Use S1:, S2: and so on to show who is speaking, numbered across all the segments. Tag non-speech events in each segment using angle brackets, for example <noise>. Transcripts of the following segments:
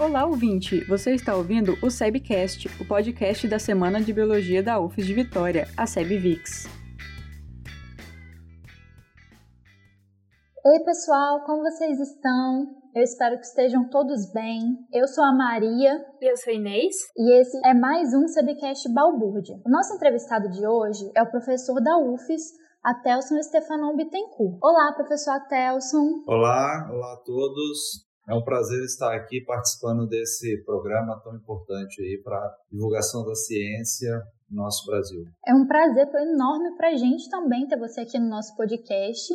S1: Olá, ouvinte! Você está ouvindo o SEBcast, o podcast da Semana de Biologia da UFES de Vitória, a SEBVix.
S2: Oi, pessoal, como vocês estão? Eu espero que estejam todos bem. Eu sou a Maria.
S3: E eu sou a Inês.
S2: E esse é mais um Subcast Balbúrdia. O nosso entrevistado de hoje é o professor da UFES, Atelson Stefanon Bittencourt. Olá, professor Atelson.
S4: Olá, olá a todos. É um prazer estar aqui participando desse programa tão importante aí para divulgação da ciência no nosso Brasil.
S2: É um prazer enorme para a gente também ter você aqui no nosso podcast.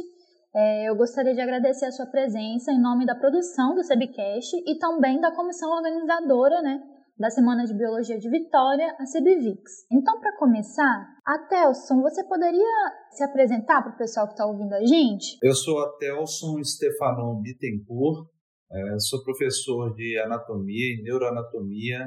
S2: É, eu gostaria de agradecer a sua presença em nome da produção do Sebcast e também da comissão organizadora, né, da Semana de Biologia de Vitória, a CBVIX. Então, para começar, Atelson, você poderia se apresentar para o pessoal que está ouvindo a gente?
S4: Eu sou Atelson Stefanon Bittencourt, é, sou professor de anatomia e neuroanatomia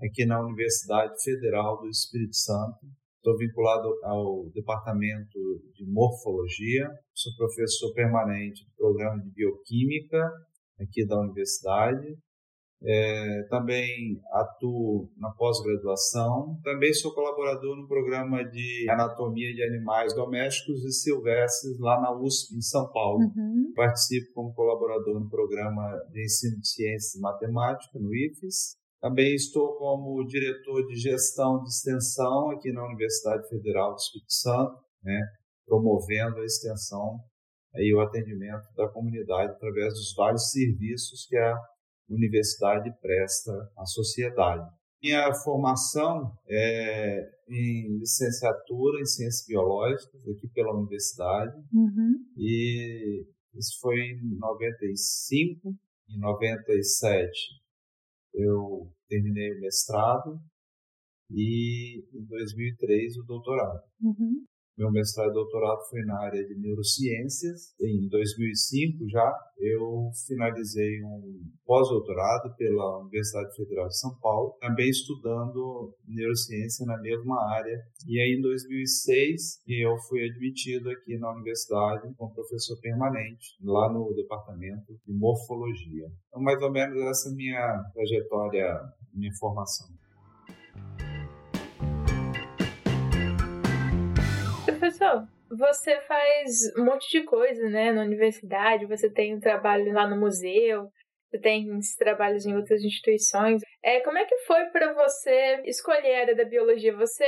S4: aqui na Universidade Federal do Espírito Santo. Estou vinculado ao departamento de morfologia, sou professor permanente do programa de bioquímica aqui da universidade é, também atuo na pós-graduação. Também sou colaborador no programa de anatomia de animais domésticos e silvestres lá na USP, em São Paulo. Uhum. Participo como colaborador no programa de ensino de ciências e matemática, no IFES. Também estou como diretor de gestão de extensão aqui na Universidade Federal do Espírito Santo, né, promovendo a extensão e o atendimento da comunidade através dos vários serviços que a universidade presta à sociedade. Minha formação é em licenciatura em Ciências Biológicas, aqui pela universidade, uhum. e isso foi em 95. Em 97, eu terminei o mestrado e em 2003 o doutorado. Uhum. Meu mestrado e doutorado foi na área de neurociências. Em 2005 já eu finalizei um pós-doutorado pela Universidade Federal de São Paulo, também estudando neurociência na mesma área. E aí em 2006 eu fui admitido aqui na universidade como professor permanente lá no departamento de morfologia. Então mais ou menos essa é a minha trajetória, minha formação.
S3: Professor, você faz um monte de coisa, né, na universidade, você tem um trabalho lá no museu, você tem esses trabalhos em outras instituições. É, como é que foi para você escolher a área da biologia? Você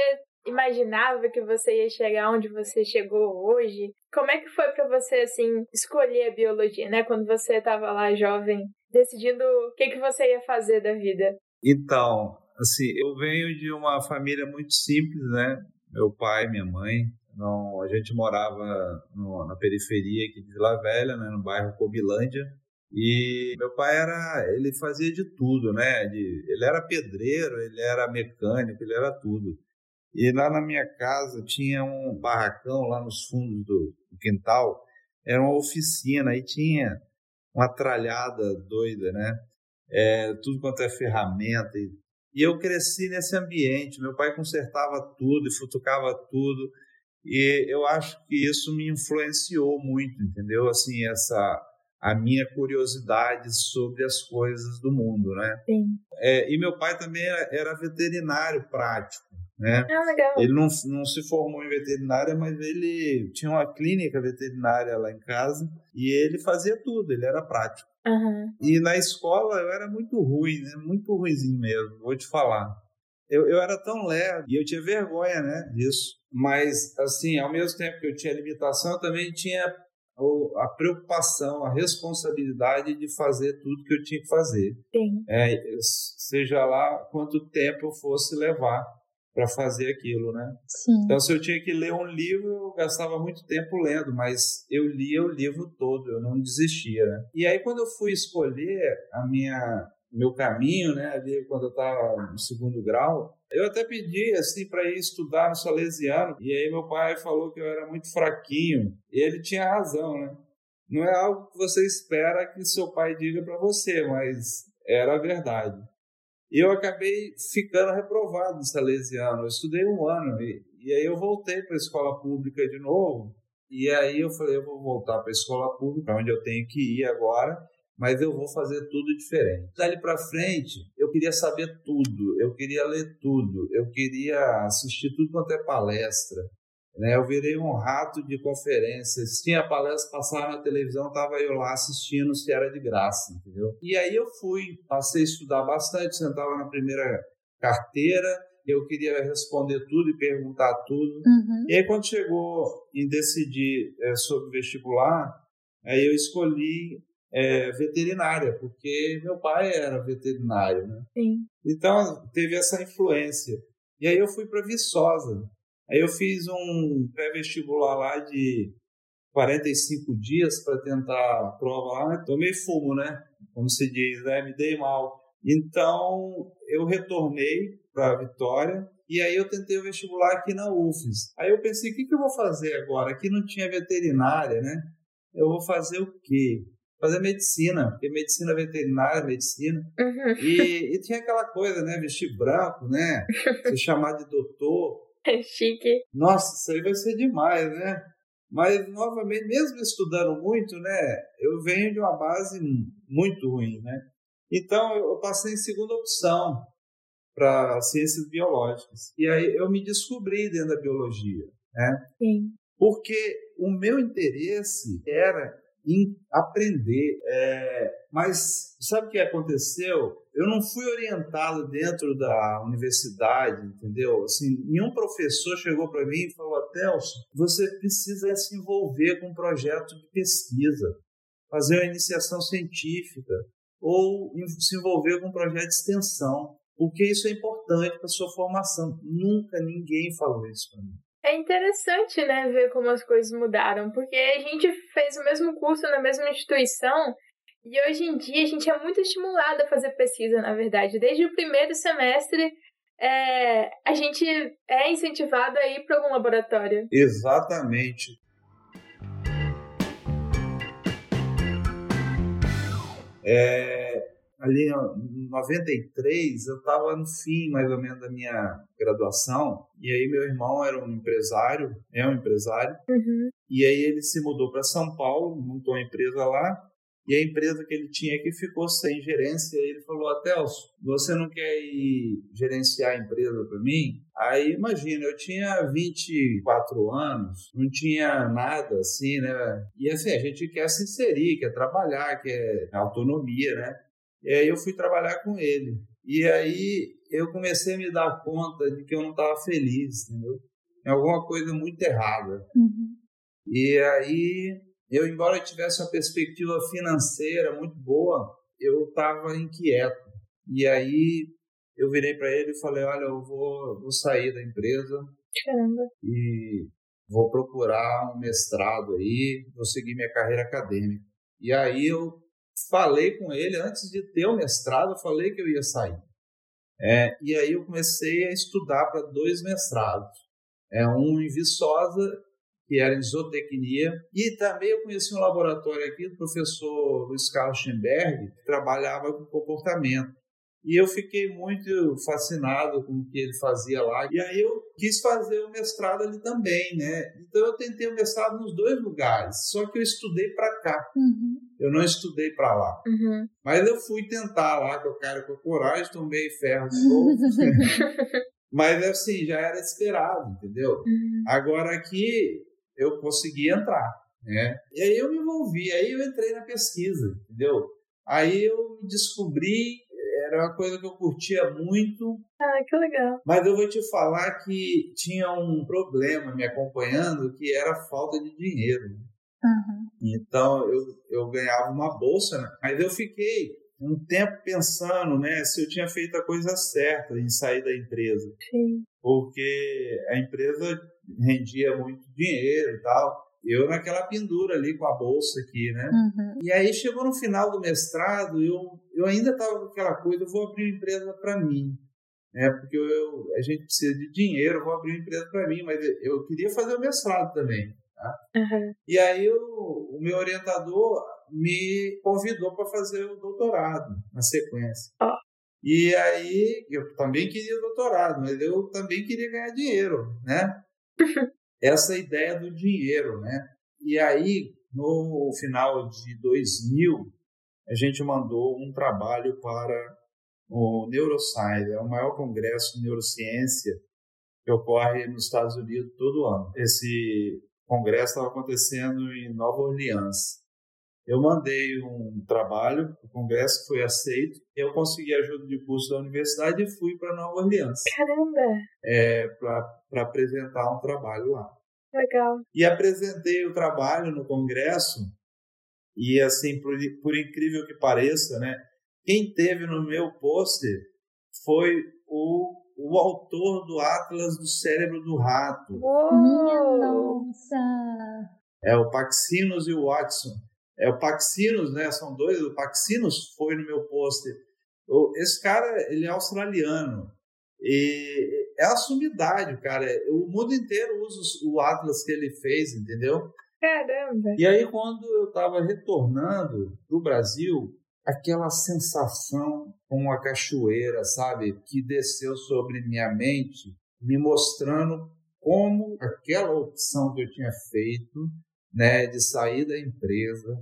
S3: imaginava que você ia chegar onde você chegou hoje? Como é que foi para você assim escolher a biologia, né, quando você estava lá jovem, decidindo o que que você ia fazer da vida?
S4: Então, assim, eu venho de uma família muito simples, né? Meu pai, minha mãe, não, a gente morava no, na periferia aqui de Vila Velha, né, no bairro Cobilândia. E meu pai era, ele fazia de tudo, né? De, ele era pedreiro, ele era mecânico, ele era tudo. E lá na minha casa tinha um barracão lá nos fundos do, do quintal, era uma oficina e tinha uma tralhada doida, né? É, tudo quanto é ferramenta. E, e eu cresci nesse ambiente. Meu pai consertava tudo e futucava tudo. E eu acho que isso me influenciou muito, entendeu? Assim, essa a minha curiosidade sobre as coisas do mundo, né?
S3: Sim.
S4: É, e meu pai também era, era veterinário prático, né?
S3: Ah, legal.
S4: Ele não, não se formou em veterinária, mas ele tinha uma clínica veterinária lá em casa e ele fazia tudo, ele era prático.
S3: Uhum.
S4: E na escola eu era muito ruim, né? Muito ruimzinho mesmo, vou te falar. Eu, eu era tão leve e eu tinha vergonha, né, disso. Mas, assim, ao mesmo tempo que eu tinha limitação, eu também tinha a preocupação, a responsabilidade de fazer tudo que eu tinha que fazer. É, seja lá quanto tempo eu fosse levar para fazer aquilo, né?
S2: Sim.
S4: Então, se eu tinha que ler um livro, eu gastava muito tempo lendo, mas eu lia o livro todo, eu não desistia, né? E aí, quando eu fui escolher a minha meu caminho, né, ali quando eu estava no segundo grau, eu até pedi assim para ir estudar no Salesiano, e aí meu pai falou que eu era muito fraquinho, e ele tinha razão, né? Não é algo que você espera que seu pai diga para você, mas era a verdade. E eu acabei ficando reprovado no Salesiano. Eu estudei um ano e, e aí eu voltei para a escola pública de novo. E aí eu falei, eu vou voltar para a escola pública, onde eu tenho que ir agora mas eu vou fazer tudo diferente. Dali para frente, eu queria saber tudo, eu queria ler tudo, eu queria assistir tudo quanto é palestra. Né? Eu virei um rato de conferências. Tinha palestra, passava na televisão, estava eu lá assistindo se era de graça, entendeu? E aí eu fui, passei a estudar bastante, sentava na primeira carteira, eu queria responder tudo e perguntar tudo.
S2: Uhum.
S4: E aí quando chegou em decidir é, sobre vestibular, aí eu escolhi é, veterinária, porque meu pai era veterinário, né?
S3: Sim.
S4: Então teve essa influência. E aí eu fui para Viçosa. Aí eu fiz um pré-vestibular lá de 45 dias para tentar a prova lá. Tomei fumo, né? Como se diz, né? Me dei mal. Então eu retornei para Vitória e aí eu tentei o vestibular aqui na UFES. Aí eu pensei, o que, que eu vou fazer agora? Aqui não tinha veterinária, né? Eu vou fazer o quê? Fazer medicina, porque medicina veterinária, medicina.
S3: Uhum.
S4: E, e tinha aquela coisa, né? Vestir branco, né? <laughs> Se chamar de doutor.
S3: Chique.
S4: Nossa, isso aí vai ser demais, né? Mas, novamente, mesmo estudando muito, né? Eu venho de uma base muito ruim, né? Então, eu passei em segunda opção para ciências biológicas. E aí eu me descobri dentro da biologia, né?
S3: Sim.
S4: Porque o meu interesse era em aprender. É, mas sabe o que aconteceu? Eu não fui orientado dentro da universidade, entendeu? Assim, nenhum professor chegou para mim e falou: Telson, você precisa se envolver com um projeto de pesquisa, fazer uma iniciação científica ou se envolver com um projeto de extensão, porque isso é importante para sua formação. Nunca ninguém falou isso para mim.
S3: É interessante, né, ver como as coisas mudaram, porque a gente fez o mesmo curso na mesma instituição e hoje em dia a gente é muito estimulado a fazer pesquisa, na verdade. Desde o primeiro semestre, é, a gente é incentivado a ir para algum laboratório.
S4: Exatamente. É, ali em 93, eu estava no fim, mais ou menos, da minha graduação, e aí meu irmão era um empresário, é um empresário,
S3: uhum.
S4: e aí ele se mudou para São Paulo, montou uma empresa lá, e a empresa que ele tinha aqui ficou sem gerência. E ele falou: Atelso, você não quer ir gerenciar a empresa para mim? Aí imagina, eu tinha 24 anos, não tinha nada assim, né? E assim, a gente quer se inserir, quer trabalhar, quer autonomia, né? E aí eu fui trabalhar com ele. E aí eu comecei a me dar conta de que eu não estava feliz, entendeu? Tem alguma coisa muito errada.
S2: Uhum.
S4: E aí, eu, embora eu tivesse uma perspectiva financeira muito boa, eu estava inquieto. E aí eu virei para ele e falei: Olha, eu vou, vou sair da empresa
S3: Caramba.
S4: e vou procurar um mestrado aí, vou seguir minha carreira acadêmica. E aí eu falei com ele antes de ter o mestrado, eu falei que eu ia sair. É, e aí eu comecei a estudar para dois mestrados. É um em Viçosa, que era em zootecnia, e também eu conheci um laboratório aqui do professor Luiz Carlos Schemberg, que trabalhava com comportamento. E eu fiquei muito fascinado com o que ele fazia lá. E aí eu quis fazer o mestrado ali também, né? Então eu tentei o mestrado nos dois lugares, só que eu estudei para cá.
S2: Uhum.
S4: Eu não estudei para lá.
S3: Uhum.
S4: Mas eu fui tentar lá com o cara com a coragem, tomei ferro de novo. <laughs> Mas assim, já era esperado, entendeu?
S3: Uhum.
S4: Agora aqui eu consegui entrar, né? E aí eu me envolvi, aí eu entrei na pesquisa, entendeu? Aí eu descobri, era uma coisa que eu curtia muito.
S3: Ah, que legal.
S4: Mas eu vou te falar que tinha um problema me acompanhando, que era a falta de dinheiro.
S2: Uhum.
S4: Então eu, eu ganhava uma bolsa, né? mas eu fiquei um tempo pensando, né, se eu tinha feito a coisa certa em sair da empresa,
S3: Sim.
S4: porque a empresa rendia muito dinheiro e tal. Eu naquela pendura ali com a bolsa aqui, né?
S2: Uhum.
S4: E aí chegou no final do mestrado, eu, eu ainda estava com aquela coisa, eu vou abrir uma empresa para mim. né? porque eu, a gente precisa de dinheiro, eu vou abrir uma empresa para mim, mas eu queria fazer o mestrado também.
S3: Uhum.
S4: E aí o, o meu orientador me convidou para fazer o doutorado na sequência.
S3: Ó.
S4: E aí eu também queria doutorado, mas eu também queria ganhar dinheiro, né? <laughs> Essa ideia do dinheiro, né? E aí no final de 2000 a gente mandou um trabalho para o Neuroscience, é o maior congresso de neurociência que ocorre nos Estados Unidos todo ano. Esse congresso estava acontecendo em Nova Orleans. Eu mandei um trabalho, o congresso foi aceito, eu consegui ajuda de curso da universidade e fui para Nova Orleans.
S3: Caramba!
S4: É, para apresentar um trabalho lá.
S3: Legal.
S4: E apresentei o trabalho no congresso e assim, por, por incrível que pareça, né, quem teve no meu pôster foi o, o autor do Atlas do Cérebro do Rato.
S2: Minha nossa!
S4: É o Paxinos e o Watson. É o Paxinos, né? São dois. O Paxinos foi no meu pôster. Esse cara, ele é australiano. E é a sumidade, cara. O mundo inteiro usa o Atlas que ele fez, entendeu?
S3: Caramba!
S4: E aí, quando eu estava retornando para o Brasil, aquela sensação como uma cachoeira, sabe, que desceu sobre minha mente, me mostrando como aquela opção que eu tinha feito, né, de sair da empresa,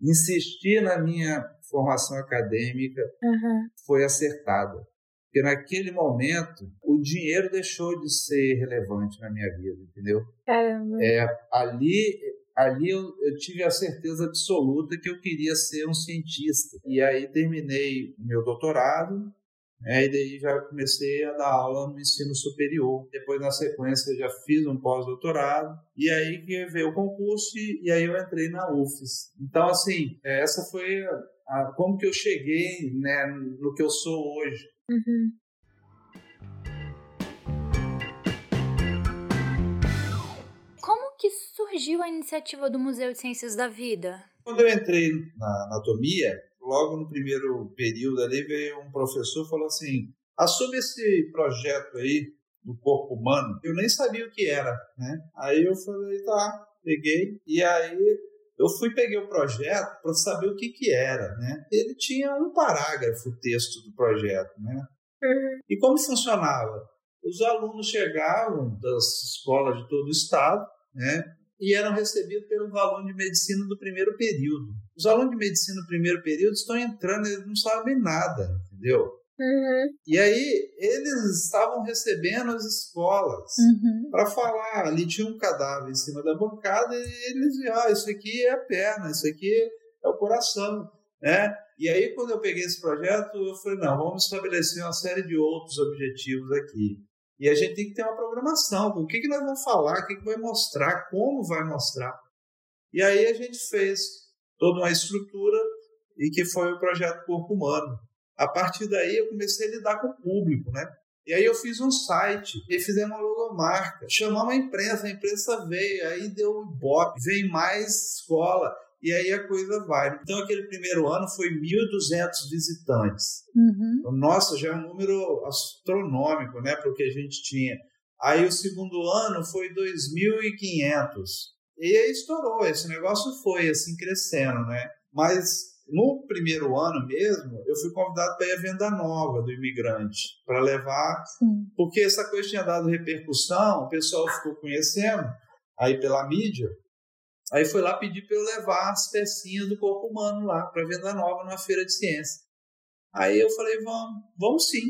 S4: insistir na minha formação acadêmica,
S3: uhum.
S4: foi acertada. Porque naquele momento, o dinheiro deixou de ser relevante na minha vida, entendeu?
S3: Caramba.
S4: É, ali ali eu, eu, tive a certeza absoluta que eu queria ser um cientista. E aí terminei meu doutorado, né, e daí já comecei a dar aula no ensino superior. Depois, na sequência, já fiz um pós-doutorado, e aí que veio o concurso, e, e, aí eu entrei na UFES. Então, assim, é, essa foi a, a, como que eu cheguei né, no que eu sou hoje.
S3: Uhum.
S2: que surgiu a iniciativa do Museu de Ciências da Vida?
S4: Quando eu entrei na anatomia, logo no primeiro período ali, veio um professor e falou assim: assume esse projeto aí do corpo humano. Eu nem sabia o que era, né? Aí eu falei: tá, peguei. E aí eu fui peguei o projeto para saber o que que era, né? Ele tinha um parágrafo o texto do projeto, né?
S3: Uhum.
S4: E como funcionava? Os alunos chegavam das escolas de todo o estado, né? e eram recebidos pelos alunos de medicina do primeiro período. Os alunos de medicina do primeiro período estão entrando, eles não sabem nada, entendeu?
S3: Uhum.
S4: E aí eles estavam recebendo as escolas
S2: uhum.
S4: para falar. Ali tinha um cadáver em cima da bancada e eles diziam: ah, isso aqui é a perna, isso aqui é o coração, né? E aí quando eu peguei esse projeto, eu falei: não, vamos estabelecer uma série de outros objetivos aqui. E a gente tem que ter uma programação. O que, que nós vamos falar, o que, que vai mostrar, como vai mostrar. E aí a gente fez toda uma estrutura e que foi o projeto Corpo Humano. A partir daí eu comecei a lidar com o público, né? E aí eu fiz um site, e fizemos uma logomarca, chamamos a imprensa, a imprensa veio, aí deu o Ibope, veio mais escola, e aí a coisa vai. Então, aquele primeiro ano foi 1.200 visitantes.
S2: Uhum.
S4: Então, nossa, já é um número astronômico, né, para o que a gente tinha. Aí o segundo ano foi 2.500. E aí estourou, esse negócio foi assim crescendo, né? Mas no primeiro ano mesmo, eu fui convidado para ir à venda nova do imigrante, para levar,
S2: Sim.
S4: porque essa coisa tinha dado repercussão, o pessoal ficou conhecendo aí pela mídia, Aí foi lá pedir para eu levar as pecinhas do corpo humano lá para venda nova numa feira de ciência. Aí eu falei, vamos, vamos sim.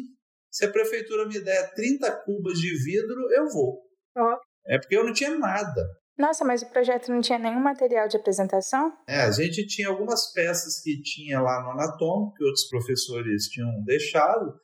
S4: Se a prefeitura me der 30 cubas de vidro, eu vou.
S3: Oh.
S4: É porque eu não tinha nada.
S3: Nossa, mas o projeto não tinha nenhum material de apresentação?
S4: É, a gente tinha algumas peças que tinha lá no anatômico, que outros professores tinham deixado,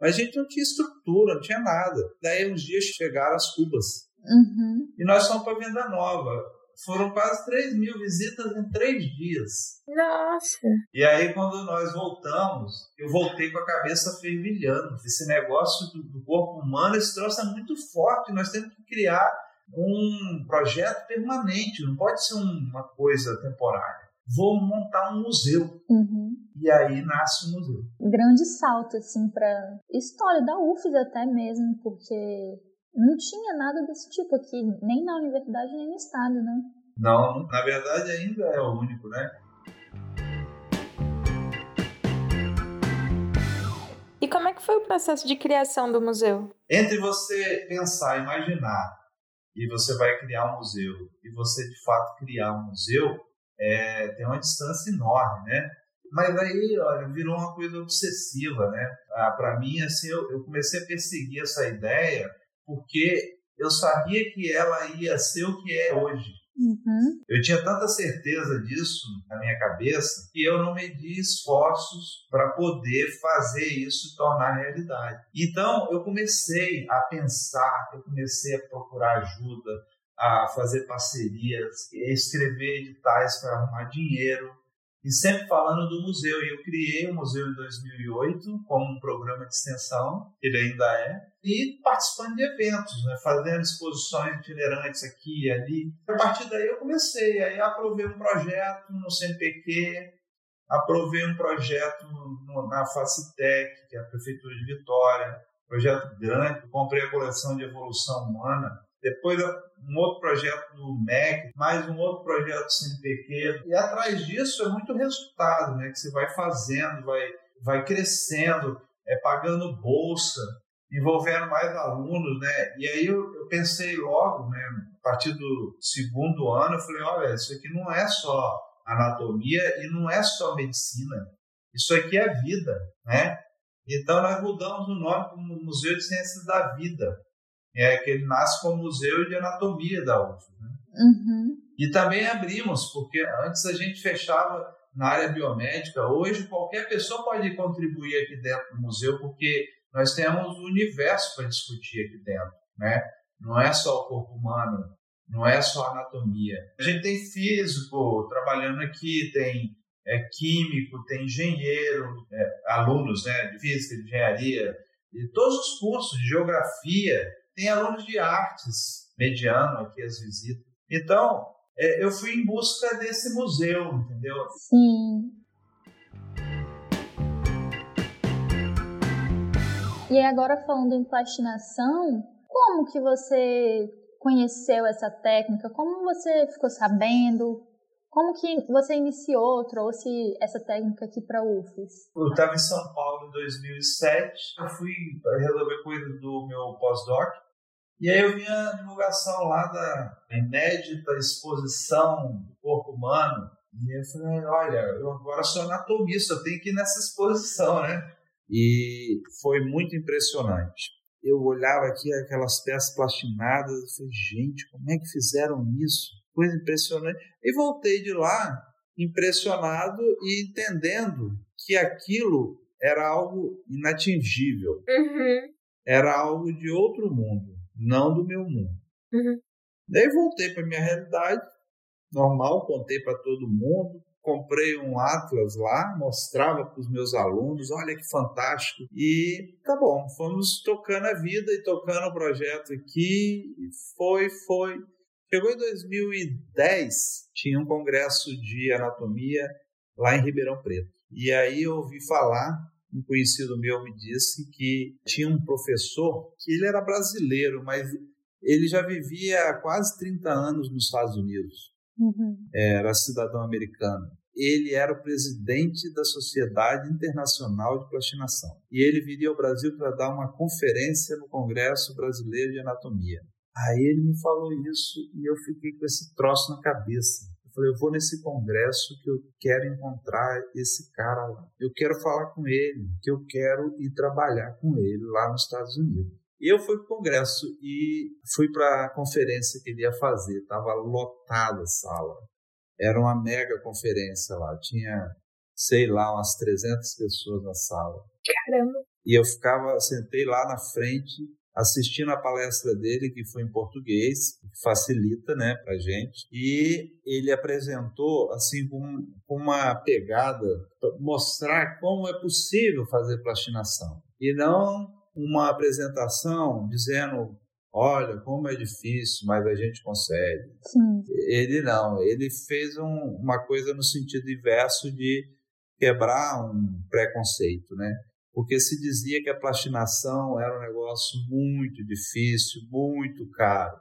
S4: mas a gente não tinha estrutura, não tinha nada. Daí uns dias chegaram as cubas.
S2: Uhum.
S4: E nós fomos para venda nova foram quase 3 mil visitas em três dias.
S3: Nossa!
S4: E aí, quando nós voltamos, eu voltei com a cabeça fervilhando. Esse negócio do, do corpo humano, esse troço é muito forte. Nós temos que criar um projeto permanente, não pode ser uma coisa temporária. Vou montar um museu.
S2: Uhum.
S4: E aí nasce o museu.
S2: Grande salto, assim, para história da UFES até mesmo, porque não tinha nada desse tipo aqui, nem na universidade, nem no estado, né?
S4: Não, na verdade ainda é o único, né?
S3: E como é que foi o processo de criação do museu?
S4: Entre você pensar, imaginar, e você vai criar um museu, e você de fato criar um museu, é, tem uma distância enorme, né? mas aí, olha, virou uma coisa obsessiva, né? Ah, para mim, assim, eu, eu comecei a perseguir essa ideia porque eu sabia que ela ia ser o que é hoje.
S2: Uhum.
S4: Eu tinha tanta certeza disso na minha cabeça que eu não medi esforços para poder fazer isso se tornar realidade. Então eu comecei a pensar, eu comecei a procurar ajuda, a fazer parcerias, a escrever editais para arrumar dinheiro, e sempre falando do museu. E eu criei o museu em 2008 como um programa de extensão, ele ainda é, e participando de eventos, né, fazendo exposições itinerantes aqui e ali. A partir daí eu comecei, aí aprovei um projeto no CNPq, aprovei um projeto na Facitec, que é a Prefeitura de Vitória, projeto grande, comprei a coleção de evolução humana, depois um outro projeto do MEC, mais um outro projeto CNPq. E atrás disso é muito resultado, né? Que você vai fazendo, vai, vai crescendo, é pagando bolsa, envolvendo mais alunos, né? E aí eu, eu pensei logo, né? A partir do segundo ano, eu falei, olha, isso aqui não é só anatomia e não é só medicina. Isso aqui é vida, né? Então nós mudamos o nome para Museu de Ciências da Vida é que ele nasce como museu de anatomia da UF. Né?
S2: Uhum.
S4: E também abrimos, porque antes a gente fechava na área biomédica. Hoje qualquer pessoa pode contribuir aqui dentro do museu, porque nós temos o universo para discutir aqui dentro, né? Não é só o corpo humano, não é só a anatomia. A gente tem físico trabalhando aqui, tem é, químico, tem engenheiro, é, alunos né, de física, de engenharia, e todos os cursos de geografia, tem alunos de artes mediano aqui as visitas. Então, é, eu fui em busca desse museu, entendeu?
S2: Sim. E agora falando em plastinação, como que você conheceu essa técnica? Como você ficou sabendo? Como que você iniciou, trouxe essa técnica aqui para a UFES?
S4: Eu estava em São Paulo em 2007, eu fui resolver coisa do meu pós-doc, e aí eu vi a divulgação lá da inédita exposição do corpo humano, e eu falei, olha, eu agora sou anatomista, eu tenho que ir nessa exposição, né? E foi muito impressionante. Eu olhava aqui aquelas peças plastinadas e falei, gente, como é que fizeram isso? Coisa impressionante. E voltei de lá impressionado e entendendo que aquilo era algo inatingível.
S3: Uhum.
S4: Era algo de outro mundo não do meu mundo.
S3: Uhum.
S4: Daí voltei para minha realidade, normal, contei para todo mundo, comprei um atlas lá, mostrava para os meus alunos, olha que fantástico. E tá bom, fomos tocando a vida e tocando o projeto aqui, e foi, foi. Chegou em 2010, tinha um congresso de anatomia lá em Ribeirão Preto. E aí eu ouvi falar um conhecido meu me disse que tinha um professor que ele era brasileiro, mas ele já vivia há quase 30 anos nos Estados Unidos.
S2: Uhum.
S4: Era cidadão americano. Ele era o presidente da Sociedade Internacional de Plastinação. E ele viria ao Brasil para dar uma conferência no Congresso Brasileiro de Anatomia. Aí ele me falou isso e eu fiquei com esse troço na cabeça. Eu falei, eu vou nesse congresso que eu quero encontrar esse cara lá. Eu quero falar com ele, que eu quero ir trabalhar com ele lá nos Estados Unidos. E eu fui para o congresso e fui para a conferência que ele ia fazer. Estava lotada a sala. Era uma mega conferência lá. Tinha, sei lá, umas 300 pessoas na sala.
S3: Caramba!
S4: E eu ficava, sentei lá na frente assistindo a palestra dele, que foi em português, que facilita né, para gente. E ele apresentou assim com, com uma pegada mostrar como é possível fazer plastinação. E não uma apresentação dizendo olha como é difícil, mas a gente consegue.
S2: Sim.
S4: Ele não, ele fez um, uma coisa no sentido inverso de quebrar um preconceito, né? Porque se dizia que a plastinação era um negócio muito difícil, muito caro.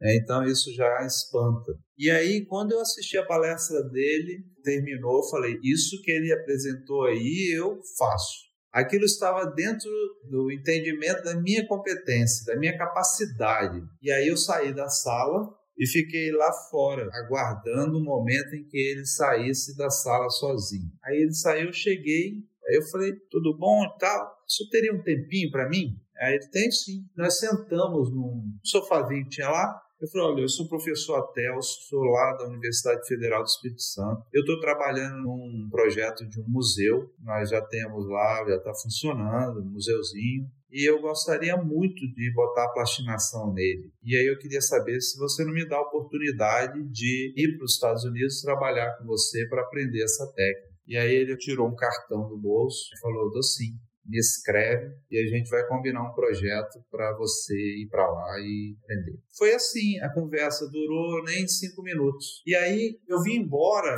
S4: Né? Então isso já espanta. E aí, quando eu assisti a palestra dele, terminou, eu falei: Isso que ele apresentou aí, eu faço. Aquilo estava dentro do entendimento da minha competência, da minha capacidade. E aí eu saí da sala e fiquei lá fora, aguardando o momento em que ele saísse da sala sozinho. Aí ele saiu, eu cheguei, aí eu falei, tudo bom e tal? Isso teria um tempinho para mim? Aí ele tem sim. Nós sentamos num sofazinho que tinha lá, eu falei, olha, eu sou professor Atelso, sou lá da Universidade Federal do Espírito Santo. Eu estou trabalhando num projeto de um museu. Nós já temos lá, já está funcionando, um museuzinho. E eu gostaria muito de botar a plastinação nele. E aí eu queria saber se você não me dá a oportunidade de ir para os Estados Unidos trabalhar com você para aprender essa técnica. E aí ele tirou um cartão do bolso e falou, dou sim me escreve e a gente vai combinar um projeto para você ir para lá e aprender. Foi assim, a conversa durou nem cinco minutos. E aí eu vim embora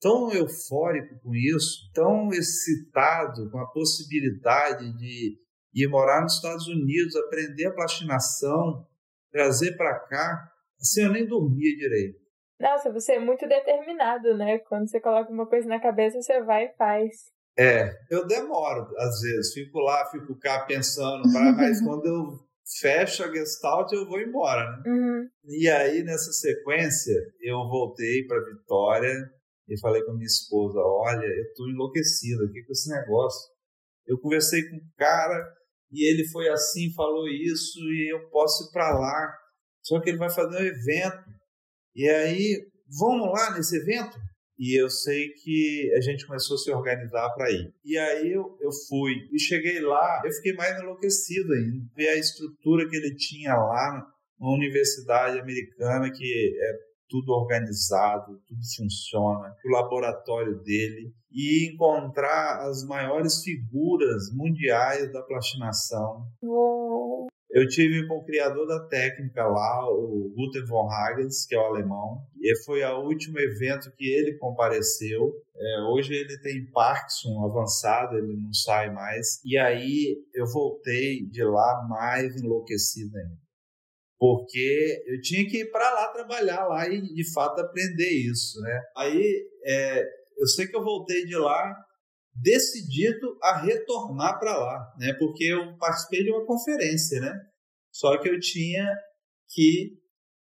S4: tão eufórico com isso, tão excitado com a possibilidade de ir morar nos Estados Unidos, aprender a plastinação, trazer para cá. Assim, eu nem dormia direito.
S3: Nossa, você é muito determinado, né? Quando você coloca uma coisa na cabeça, você vai e faz.
S4: É, eu demoro, às vezes, fico lá, fico cá pensando, mas <laughs> quando eu fecho a Gestalt, eu vou embora, né?
S3: Uhum.
S4: E aí, nessa sequência, eu voltei para Vitória e falei com a minha esposa: Olha, eu tô enlouquecido aqui com esse negócio. Eu conversei com o cara e ele foi assim, falou isso, e eu posso ir para lá. Só que ele vai fazer um evento. E aí, vamos lá nesse evento? E eu sei que a gente começou a se organizar para ir. E aí eu, eu fui. E cheguei lá, eu fiquei mais enlouquecido ainda. Ver a estrutura que ele tinha lá, uma universidade americana que é tudo organizado, tudo funciona, o laboratório dele, e encontrar as maiores figuras mundiais da plastinação. Eu tive com o criador da técnica lá, o Guter von Hagens, que é o alemão, e foi o último evento que ele compareceu. É, hoje ele tem Parkinson avançado, ele não sai mais. E aí eu voltei de lá mais enlouquecido ainda. Porque eu tinha que ir para lá trabalhar lá e de fato aprender isso, né? Aí é, eu sei que eu voltei de lá decidido a retornar para lá, né? Porque eu participei de uma conferência, né? Só que eu tinha que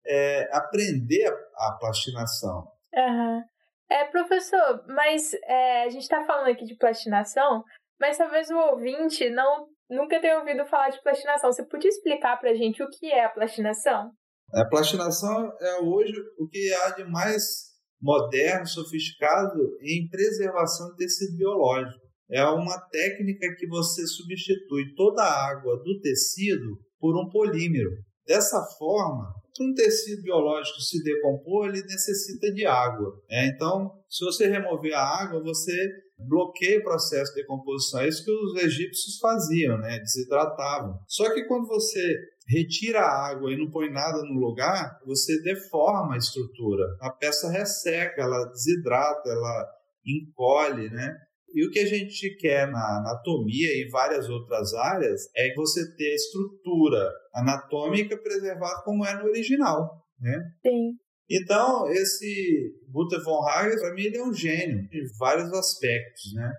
S4: é, aprender a, a plastinação.
S3: Uhum. É, professor, mas é, a gente está falando aqui de plastinação, mas talvez o ouvinte não nunca tenha ouvido falar de plastinação. Você podia explicar para a gente o que é a plastinação?
S4: A plastinação é hoje o que há de mais moderno, sofisticado em preservação de tecido biológico. É uma técnica que você substitui toda a água do tecido por um polímero. Dessa forma, um tecido biológico se decompor, ele necessita de água. Né? Então, se você remover a água, você bloqueia o processo de decomposição. É isso que os egípcios faziam, né? desidratavam. Só que quando você retira a água e não põe nada no lugar, você deforma a estrutura. A peça resseca, ela desidrata, ela encolhe, né? E o que a gente quer na anatomia e várias outras áreas é que você ter a estrutura anatômica preservada como é no original, né?
S3: Sim.
S4: Então, esse Guter von Hagen, para mim, ele é um gênio em vários aspectos, né?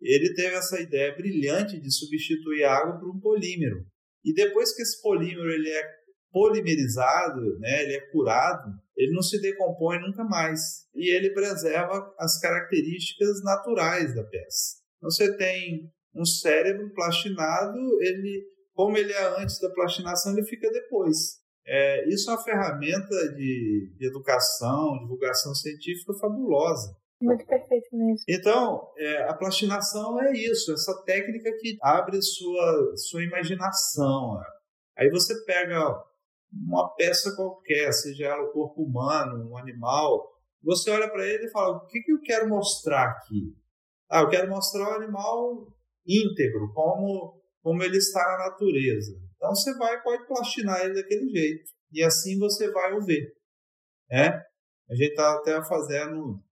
S4: Ele teve essa ideia brilhante de substituir a água por um polímero. E depois que esse polímero ele é polimerizado, né, ele é curado, ele não se decompõe nunca mais. E ele preserva as características naturais da peça. Então, você tem um cérebro plastinado, ele, como ele é antes da plastinação, ele fica depois. É, isso é uma ferramenta de, de educação, divulgação científica fabulosa.
S3: Muito perfeito mesmo.
S4: Então, é, a plastinação é isso, essa técnica que abre sua, sua imaginação. Aí você pega uma peça qualquer, seja ela o corpo humano, um animal, você olha para ele e fala: o que, que eu quero mostrar aqui? Ah, eu quero mostrar o animal íntegro, como, como ele está na natureza. Então você vai pode plastinar ele daquele jeito. E assim você vai o ver. É? A gente está até fazendo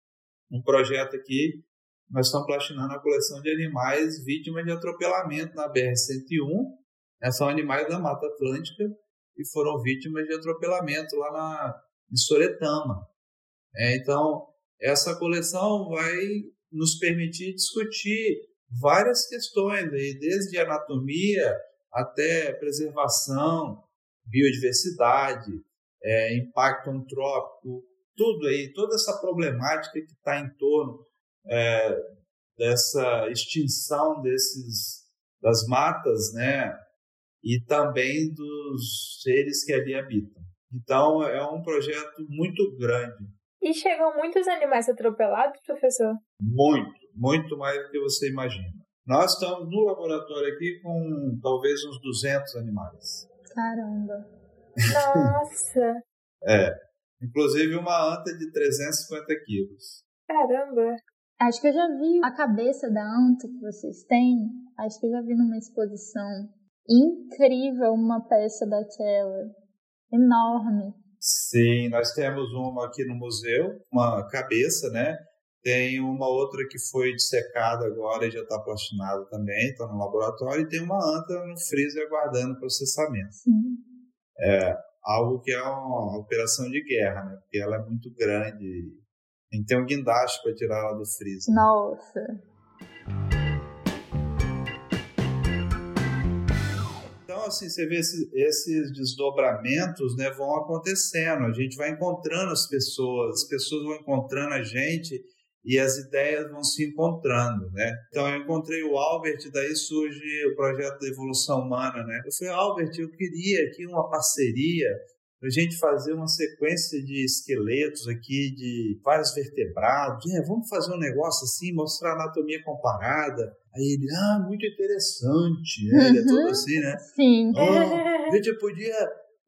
S4: um projeto aqui, nós estamos plastinando a coleção de animais vítimas de atropelamento na BR-101. Né? São animais da Mata Atlântica e foram vítimas de atropelamento lá na, em Soretama. É, então, essa coleção vai nos permitir discutir várias questões, aí, desde anatomia até preservação, biodiversidade, é, impacto antrópico, tudo aí, toda essa problemática que está em torno é, dessa extinção desses das matas, né, e também dos seres que ali habitam. Então é um projeto muito grande.
S3: E chegam muitos animais atropelados, professor?
S4: Muito, muito mais do que você imagina. Nós estamos no laboratório aqui com talvez uns 200 animais.
S2: Caramba. <laughs>
S3: Nossa.
S4: é. Inclusive uma anta de 350 quilos.
S3: Caramba.
S2: Acho que eu já vi a cabeça da anta que vocês têm. Acho que eu já vi numa exposição. Incrível uma peça daquela. Enorme.
S4: Sim, nós temos uma aqui no museu, uma cabeça, né? Tem uma outra que foi dissecada agora e já está plastinada também, está no laboratório, e tem uma anta no freezer aguardando processamento.
S2: Sim.
S4: É algo que é uma operação de guerra, né? Porque ela é muito grande. Tem que ter um guindaste para tirar ela do freezer.
S2: Nossa.
S4: Então, assim, você vê esses, esses, desdobramentos né, vão acontecendo. A gente vai encontrando as pessoas, as pessoas vão encontrando a gente e as ideias vão se encontrando, né? Então eu encontrei o Albert, daí surge o projeto da evolução humana, né? Eu falei, Albert, eu queria aqui uma parceria para a gente fazer uma sequência de esqueletos aqui de vários vertebrados. É, vamos fazer um negócio assim, mostrar anatomia comparada. Aí ele, ah, muito interessante. Né? Ele é todo assim, né?
S2: Sim.
S4: Oh, a gente podia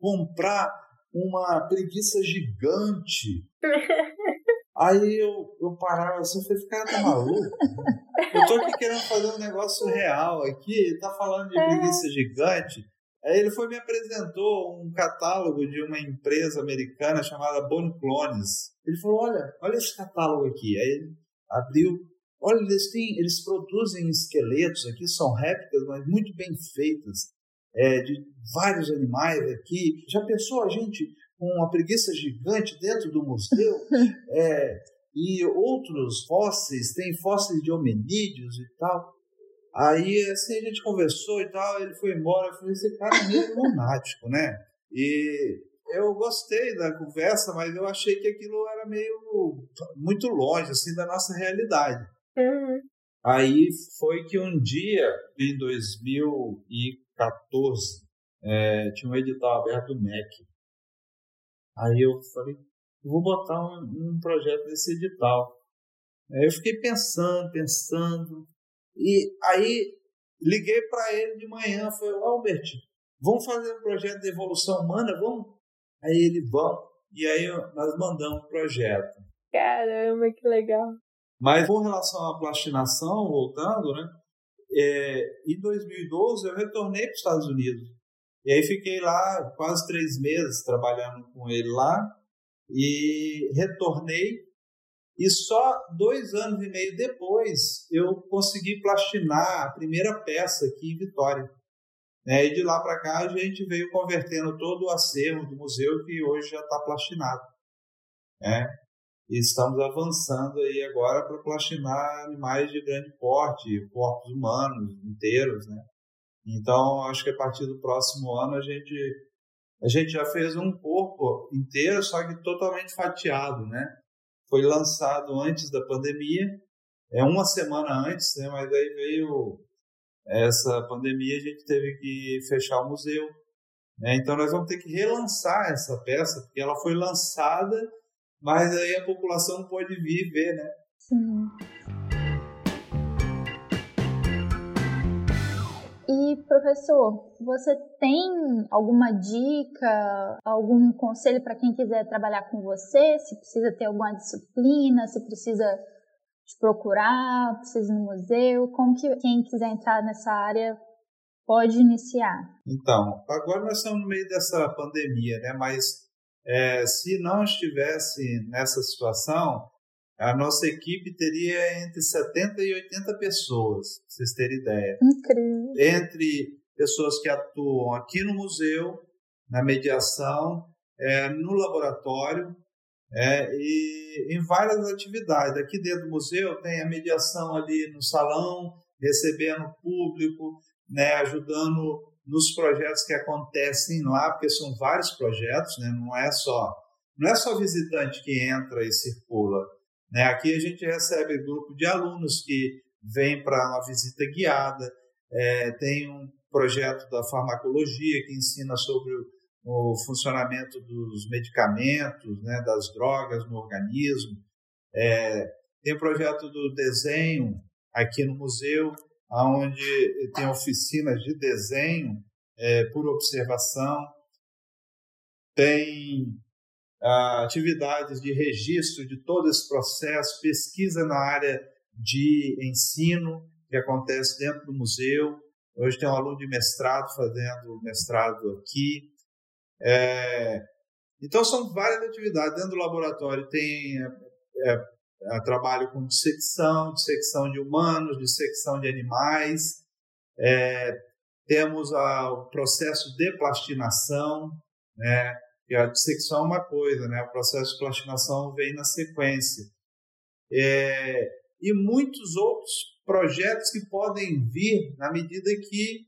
S4: comprar uma preguiça gigante. <laughs> Aí eu, eu parava assim, eu falei, esse cara tá maluco? Eu tô aqui querendo fazer um negócio real aqui, ele tá falando de preguiça gigante. Aí ele foi me apresentou um catálogo de uma empresa americana chamada Bone Clones. Ele falou, olha, olha esse catálogo aqui. Aí ele abriu, olha, eles, têm, eles produzem esqueletos aqui, são réplicas, mas muito bem feitas, é, de vários animais aqui. Já pensou a gente com uma preguiça gigante dentro do museu. <laughs> é, e outros fósseis, tem fósseis de hominídeos e tal. Aí, assim, a gente conversou e tal, ele foi embora. Eu falei, esse cara é meio lunático, né? E eu gostei da conversa, mas eu achei que aquilo era meio muito longe, assim, da nossa realidade.
S3: Uhum.
S4: Aí foi que um dia, em 2014, é, tinha um edital aberto do MEC. Aí eu falei, vou botar um, um projeto desse edital. Aí eu fiquei pensando, pensando, e aí liguei para ele de manhã, falei, Albert, vamos fazer um projeto de evolução humana, vamos? Aí ele, vamos. E aí nós mandamos o projeto.
S3: Caramba, que legal.
S4: Mas com relação à plastinação, voltando, né? É, em 2012 eu retornei para os Estados Unidos. E aí fiquei lá quase três meses trabalhando com ele lá e retornei. E só dois anos e meio depois eu consegui plastinar a primeira peça aqui em Vitória. É, e de lá para cá a gente veio convertendo todo o acervo do museu que hoje já está plastinado. É, e estamos avançando aí agora para plastinar animais de grande porte, corpos humanos inteiros, né? Então, acho que a partir do próximo ano a gente a gente já fez um corpo inteiro, só que totalmente fatiado, né? Foi lançado antes da pandemia, é uma semana antes, né? Mas aí veio essa pandemia, a gente teve que fechar o museu. Né? Então nós vamos ter que relançar essa peça, porque ela foi lançada, mas aí a população não pode vir ver, né?
S2: Sim. E, professor, você tem alguma dica, algum conselho para quem quiser trabalhar com você? Se precisa ter alguma disciplina, se precisa te procurar, precisa ir no museu? Como que quem quiser entrar nessa área pode iniciar?
S4: Então, agora nós estamos no meio dessa pandemia, né? Mas é, se não estivesse nessa situação, a nossa equipe teria entre 70 e 80 pessoas, para vocês terem ideia.
S2: Incrível.
S4: Entre pessoas que atuam aqui no museu, na mediação, é, no laboratório é, e em várias atividades. Aqui dentro do museu tem a mediação ali no salão, recebendo o público, né, ajudando nos projetos que acontecem lá, porque são vários projetos, né? não é só não é só visitante que entra e circula. Né? Aqui a gente recebe grupo de alunos que vêm para uma visita guiada, é, tem um projeto da farmacologia que ensina sobre o, o funcionamento dos medicamentos, né, das drogas no organismo. É, tem o projeto do desenho aqui no museu, onde tem oficinas de desenho é, por observação, tem atividades de registro de todo esse processo, pesquisa na área de ensino que acontece dentro do museu. Hoje tem um aluno de mestrado fazendo mestrado aqui. É, então, são várias atividades. Dentro do laboratório tem é, é, trabalho com dissecção, dissecção de humanos, dissecção de animais. É, temos a, o processo de plastinação, né? E a dissecção é uma coisa, né? O processo de plastinação vem na sequência. É, e muitos outros projetos que podem vir na medida que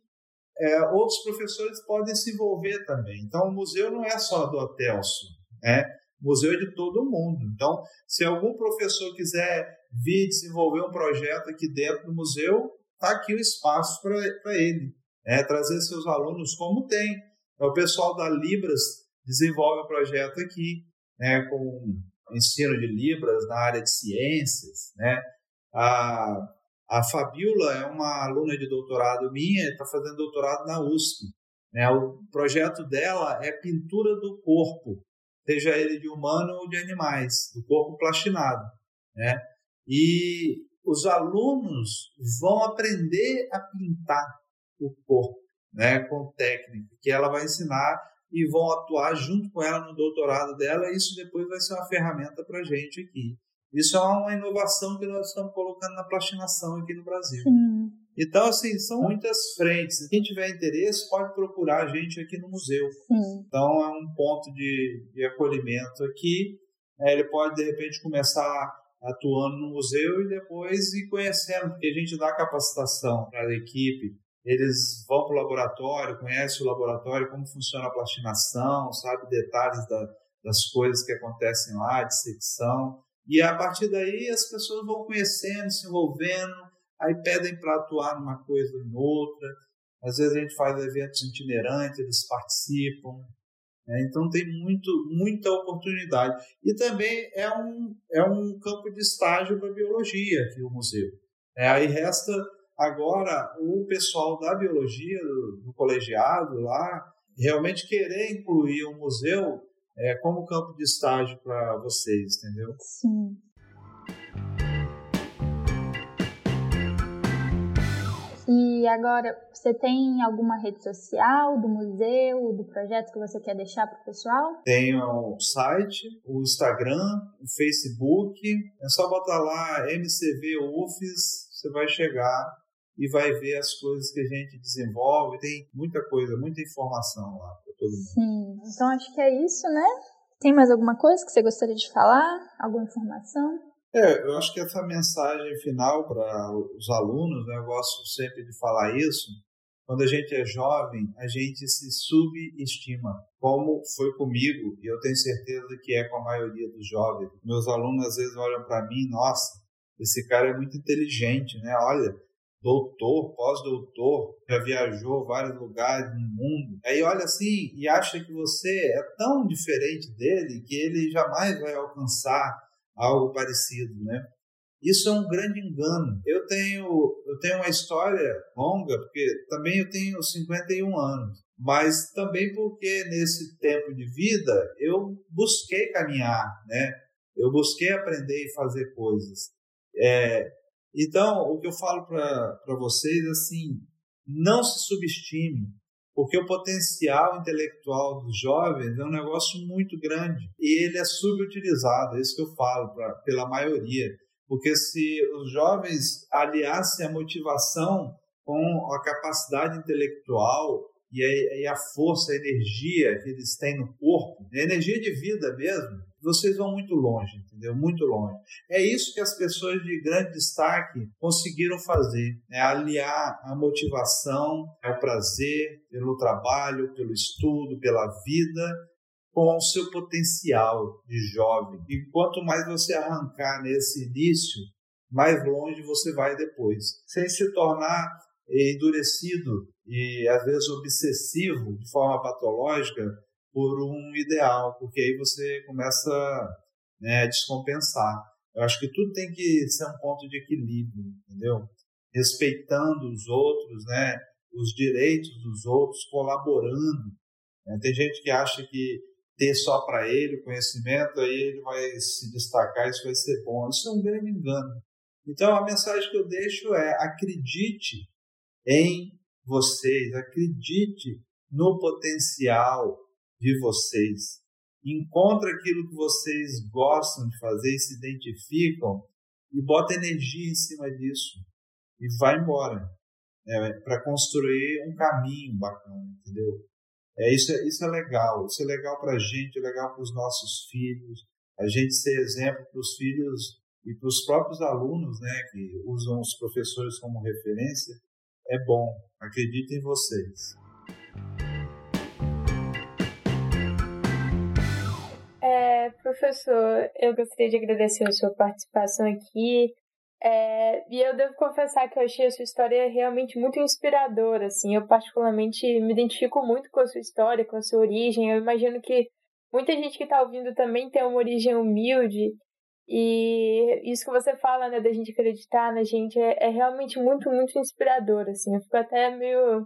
S4: é, outros professores podem se envolver também. Então, o museu não é só do Atelso, né? O museu é de todo mundo. Então, se algum professor quiser vir desenvolver um projeto aqui dentro do museu, está aqui o espaço para ele. Né? Trazer seus alunos como tem. É o pessoal da Libras desenvolve um projeto aqui, né, com ensino de Libras na área de ciências. Né? A, a Fabiola é uma aluna de doutorado minha, está fazendo doutorado na USP. Né? O projeto dela é pintura do corpo, seja ele de humano ou de animais, do corpo plastinado. Né? E os alunos vão aprender a pintar o corpo né, com técnica, que ela vai ensinar e vão atuar junto com ela no doutorado dela, e isso depois vai ser uma ferramenta para a gente aqui. Isso é uma inovação que nós estamos colocando na plastinação aqui no Brasil. Sim. Então, assim, são muitas frentes. Quem tiver interesse pode procurar a gente aqui no museu. Sim. Então, é um ponto de, de acolhimento aqui. É, ele pode, de repente, começar atuando no museu e depois ir conhecendo, porque a gente dá capacitação para a equipe eles vão para o laboratório, conhecem o laboratório, como funciona a plastinação, sabe detalhes da, das coisas que acontecem lá, de secção. E a partir daí as pessoas vão conhecendo, se envolvendo, aí pedem para atuar numa coisa ou em outra. Às vezes a gente faz eventos itinerantes, eles participam. Né? Então tem muito, muita oportunidade. E também é um, é um campo de estágio para biologia aqui o museu. É, aí resta Agora, o pessoal da biologia, do, do colegiado lá, realmente querer incluir o um museu é, como campo de estágio para vocês, entendeu?
S2: Sim. E agora, você tem alguma rede social do museu, do projeto que você quer deixar para o pessoal?
S4: Tenho o site, o Instagram, o Facebook. É só botar lá MCV UFES, você vai chegar e vai ver as coisas que a gente desenvolve. Tem muita coisa, muita informação lá para todo mundo.
S2: Sim, então acho que é isso, né? Tem mais alguma coisa que você gostaria de falar? Alguma informação?
S4: É, eu acho que essa mensagem final para os alunos, né, eu gosto sempre de falar isso. Quando a gente é jovem, a gente se subestima, como foi comigo, e eu tenho certeza que é com a maioria dos jovens. Meus alunos às vezes olham para mim, nossa, esse cara é muito inteligente, né? Olha, doutor, pós-doutor, já viajou vários lugares no mundo. Aí olha assim e acha que você é tão diferente dele que ele jamais vai alcançar algo parecido, né? Isso é um grande engano. Eu tenho, eu tenho uma história longa, porque também eu tenho 51 anos, mas também porque nesse tempo de vida eu busquei caminhar, né? Eu busquei aprender e fazer coisas. É, então, o que eu falo para vocês é assim: não se subestime, porque o potencial intelectual dos jovens é um negócio muito grande e ele é subutilizado, é isso que eu falo pra, pela maioria. Porque se os jovens aliassem a motivação com a capacidade intelectual e a, e a força, a energia que eles têm no corpo, a energia de vida mesmo, vocês vão muito longe, entendeu? Muito longe. É isso que as pessoas de grande destaque conseguiram fazer, é aliar a motivação, o prazer pelo trabalho, pelo estudo, pela vida, com o seu potencial de jovem. E quanto mais você arrancar nesse início, mais longe você vai depois, sem se tornar endurecido e às vezes obsessivo de forma patológica por um ideal, porque aí você começa né, a descompensar. Eu acho que tudo tem que ser um ponto de equilíbrio, entendeu? Respeitando os outros, né? Os direitos dos outros, colaborando. Né? Tem gente que acha que ter só para ele o conhecimento, aí ele vai se destacar, isso vai ser bom. Isso é um grande engano. Então a mensagem que eu deixo é: acredite em vocês, acredite no potencial de vocês. Encontre aquilo que vocês gostam de fazer e se identificam e bota energia em cima disso e vai embora né, para construir um caminho bacana, entendeu? É isso, é, isso é legal, isso é legal para a gente, é legal para os nossos filhos, a gente ser exemplo para os filhos e para os próprios alunos, né, que usam os professores como referência, é bom. Acredito em vocês.
S3: É, professor, eu gostaria de agradecer a sua participação aqui. É, e eu devo confessar que eu achei a sua história realmente muito inspiradora. Assim, eu particularmente me identifico muito com a sua história, com a sua origem. Eu imagino que muita gente que está ouvindo também tem uma origem humilde. E isso que você fala, né, da gente acreditar na gente, é, é realmente muito, muito inspirador. Assim, eu fico até meio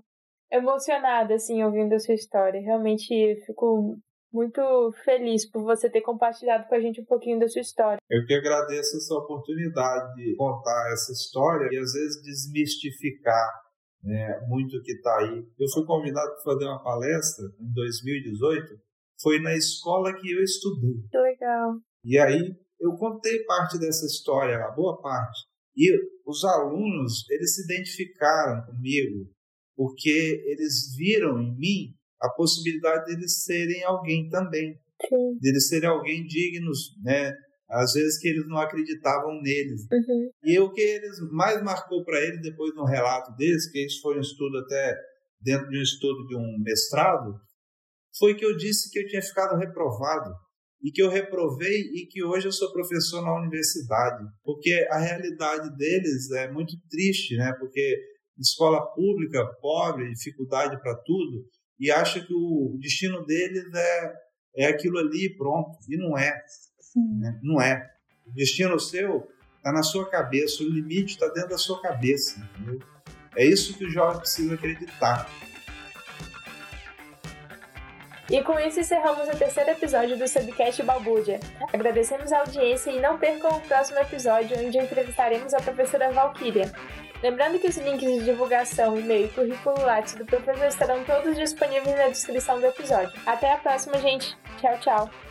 S3: emocionada, assim, ouvindo a sua história. Realmente fico muito feliz por você ter compartilhado com a gente um pouquinho da sua história.
S4: Eu que agradeço essa oportunidade de contar essa história e às vezes desmistificar né, muito o que está aí. Eu fui convidado para fazer uma palestra em 2018, foi na escola que eu estudei.
S3: Que legal.
S4: E aí eu contei parte dessa história, a boa parte. E os alunos, eles se identificaram comigo porque eles viram em mim a possibilidade de eles serem alguém também,
S3: Sim.
S4: de eles serem alguém dignos, né? Às vezes que eles não acreditavam neles.
S3: Uhum.
S4: E o que eles mais marcou para eles depois no relato deles, que isso foi um estudo até dentro de um estudo de um mestrado, foi que eu disse que eu tinha ficado reprovado e que eu reprovei e que hoje eu sou professor na universidade, porque a realidade deles é muito triste, né? Porque escola pública, pobre, dificuldade para tudo, e acha que o destino deles é, é aquilo ali pronto. E não é. Né? Não é. O destino seu está na sua cabeça, o limite está dentro da sua cabeça. Entendeu? É isso que o jovem precisa acreditar.
S3: E com isso encerramos o terceiro episódio do Subcast Balbúrdia. Agradecemos a audiência e não percam o próximo episódio, onde entrevistaremos a professora Valkyria. Lembrando que os links de divulgação, e-mail e currículo Lattes do professor estarão todos disponíveis na descrição do episódio. Até a próxima, gente. Tchau, tchau.